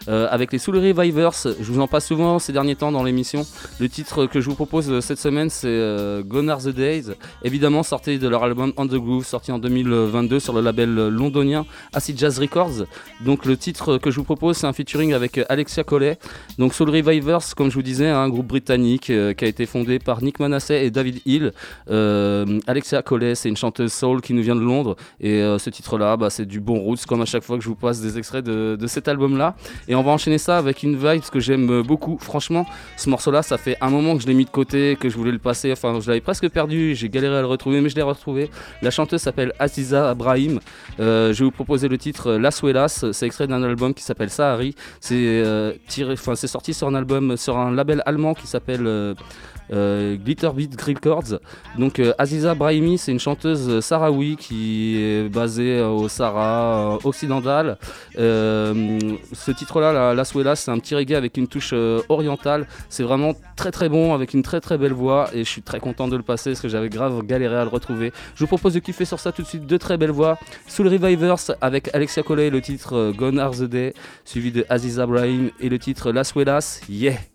Euh, avec les Soul Revivers. Je vous en passe souvent ces derniers temps dans l'émission. Le titre que je vous propose euh, cette semaine, c'est euh, Gone Are the Days. Évidemment, sorti de leur album On the Groove, sorti en 2022 sur le label londonien Acid Jazz Records. Donc, le titre que je vous propose, c'est un featuring avec euh, Alexia Collet. Donc, Soul Revivers, comme je vous disais, un groupe britannique euh, qui a été fondé par Nick Manasseh et David Hill. Euh, Alexia Collet, c'est une chanteuse soul qui nous vient de Londres. Et euh, ce titre-là, bah, c'est du bon roots, comme à chaque fois que je vous passe des extraits de, cet album-là. On va enchaîner ça avec une vibe que j'aime beaucoup. Franchement, ce morceau-là, ça fait un moment que je l'ai mis de côté, que je voulais le passer. Enfin, je l'avais presque perdu, j'ai galéré à le retrouver, mais je l'ai retrouvé. La chanteuse s'appelle Aziza Abrahim. Euh, je vais vous proposer le titre Las Huelas. C'est extrait d'un album qui s'appelle Sahari. C'est euh, sorti sur un album, sur un label allemand qui s'appelle. euh, euh, Glitter Beat Records. Donc euh, Aziza Brahimi, c'est une chanteuse sahraoui qui est basée euh, au Sahara euh, occidental. Euh, ce titre-là, la, la c'est un petit reggae avec une touche euh, orientale. C'est vraiment très très bon, avec une très très belle voix et je suis très content de le passer parce que j'avais grave galéré à le retrouver. Je vous propose de kiffer sur ça tout de suite, deux très belles voix. Soul Revivers avec Alexia Collet, le titre euh, Gone Are the Day, suivi de Aziza Brahim et le titre Las Huelas. Yeah!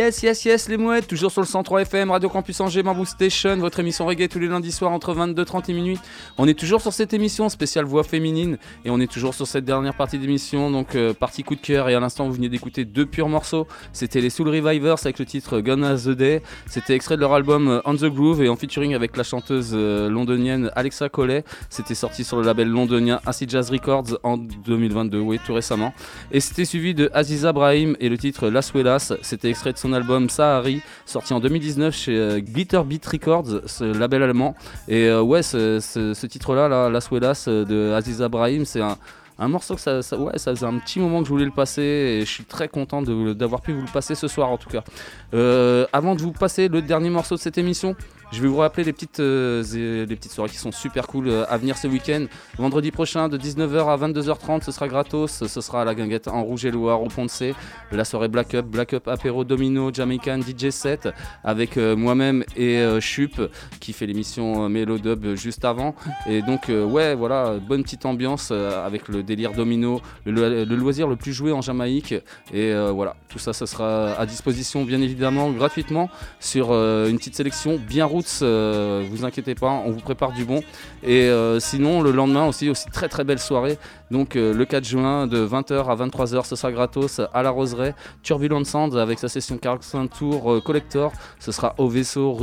Yes, yes, yes, les mouettes, toujours sur le 103 FM, Radio Campus Angers, Bamboo Station, votre émission reggae tous les lundis soirs entre 22h30 et minuit. On est toujours sur cette émission spéciale voix féminine et on est toujours sur cette dernière partie d'émission, donc euh, partie coup de cœur. Et à l'instant, vous venez d'écouter deux purs morceaux. C'était les Soul Revivers avec le titre Gonna the Day. C'était extrait de leur album euh, On the Groove et en featuring avec la chanteuse euh, londonienne Alexa Collet. C'était sorti sur le label londonien Acid Jazz Records en 2022, oui, tout récemment. Et c'était suivi de Aziza Brahim et le titre Las Huelas. C'était extrait de son album Sahari, sorti en 2019 chez euh, Glitter Beat Records, ce label allemand. Et euh, ouais, ce, titre-là, là, Las euh, de Aziza Brahim, c'est un. Morceau que ça, ça- ouais, ça faisait un petit moment que je voulais le passer et je suis très content d'avoir pu vous le passer ce soir en tout cas. Avant de vous passer le dernier morceau de cette émission, je vais vous rappeler les petites, euh, les petites soirées qui sont super cool euh, à venir ce week-end. Vendredi prochain de 19h à 22h30, ce sera gratos. Ce sera à la guinguette en rouge et loire au Pont de C. La soirée Black Up, Black Up apéro domino, Jamaican DJ set avec euh, moi-même et Chup qui fait l'émission Mélodub juste avant. Et donc, ouais, voilà, bonne petite ambiance avec le délire domino, le, lo- le loisir le plus joué en Jamaïque. Et voilà, tout ça, ça sera à disposition bien évidemment gratuitement sur une petite sélection bien roots. Euh, vous inquiétez pas, on vous prépare du bon. Et euh, sinon, le lendemain aussi, aussi très très belle soirée. Donc euh, le 4 juin de 20h à 23h, ce sera gratos à la Roseraie. Turbulent Sound avec sa session 45 tours euh, collector. Ce sera au vaisseau.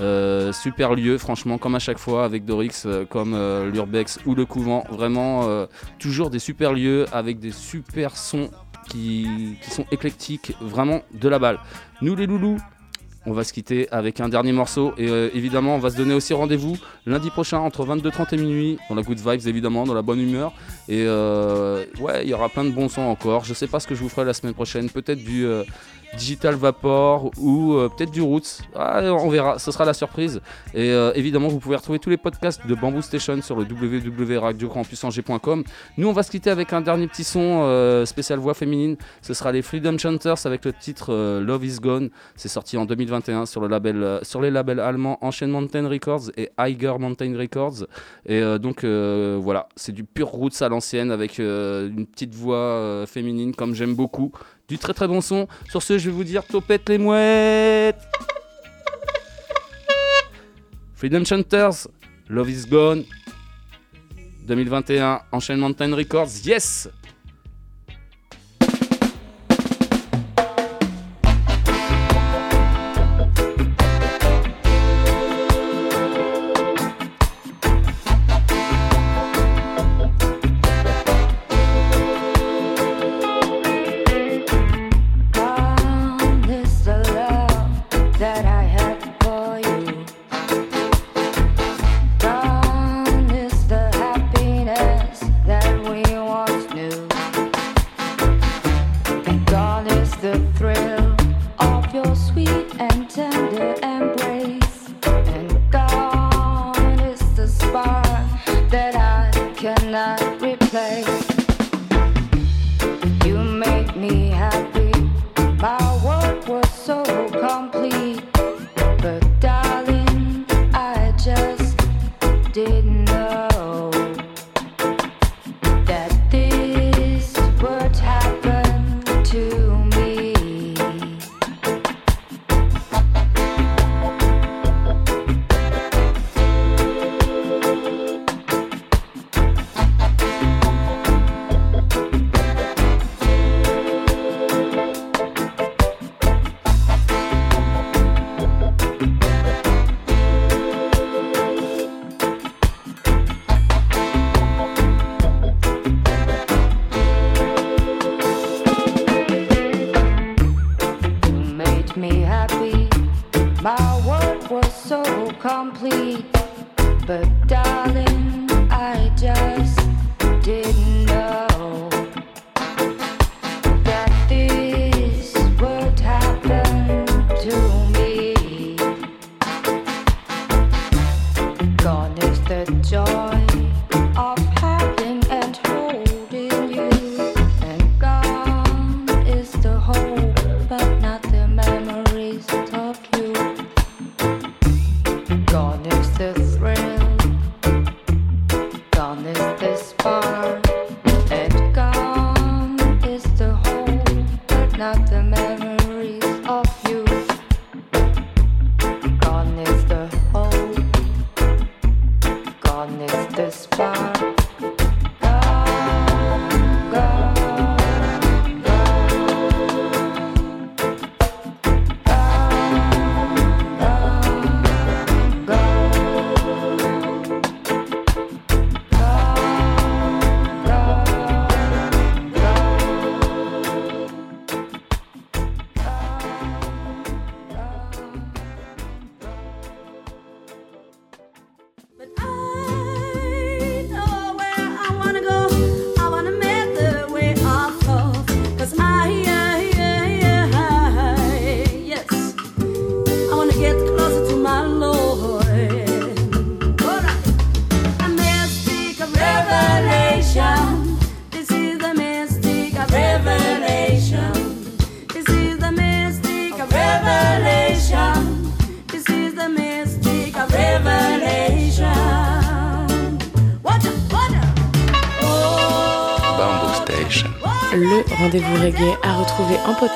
Euh, super lieu, franchement, comme à chaque fois avec Dorix, comme l'Urbex ou le Couvent. Vraiment, toujours des super lieux avec des super sons qui sont éclectiques, vraiment de la balle. Nous les loulous, on va se quitter avec un dernier morceau et euh, évidemment on va se donner aussi rendez-vous lundi prochain entre 22h30 et minuit dans la good vibes évidemment, dans la bonne humeur et euh, ouais il y aura plein de bons sons encore. Je sais pas ce que je vous ferai la semaine prochaine, peut-être du euh, Digital Vapor ou euh, peut-être du Roots. Ah, on verra, ce sera la surprise. Et euh, évidemment, vous pouvez retrouver tous les podcasts de Bamboo Station sur le www.radiocampusangers.com. Nous, on va se quitter avec un dernier petit son euh, spécial voix féminine. Ce sera les Freedom Chanters avec le titre euh, Love Is Gone. C'est sorti en 2021 sur, le label, euh, sur les labels allemands Enchain Mountain Records et Eiger Mountain Records. Et donc, voilà, c'est du pur Roots à l'ancienne avec une petite voix féminine comme j'aime beaucoup. Du très très bon son. Sur ce, je vais vous dire topette les mouettes. Freedom Chanters, Love is Gone. 2021, Enchaîne Mountain Records, yes!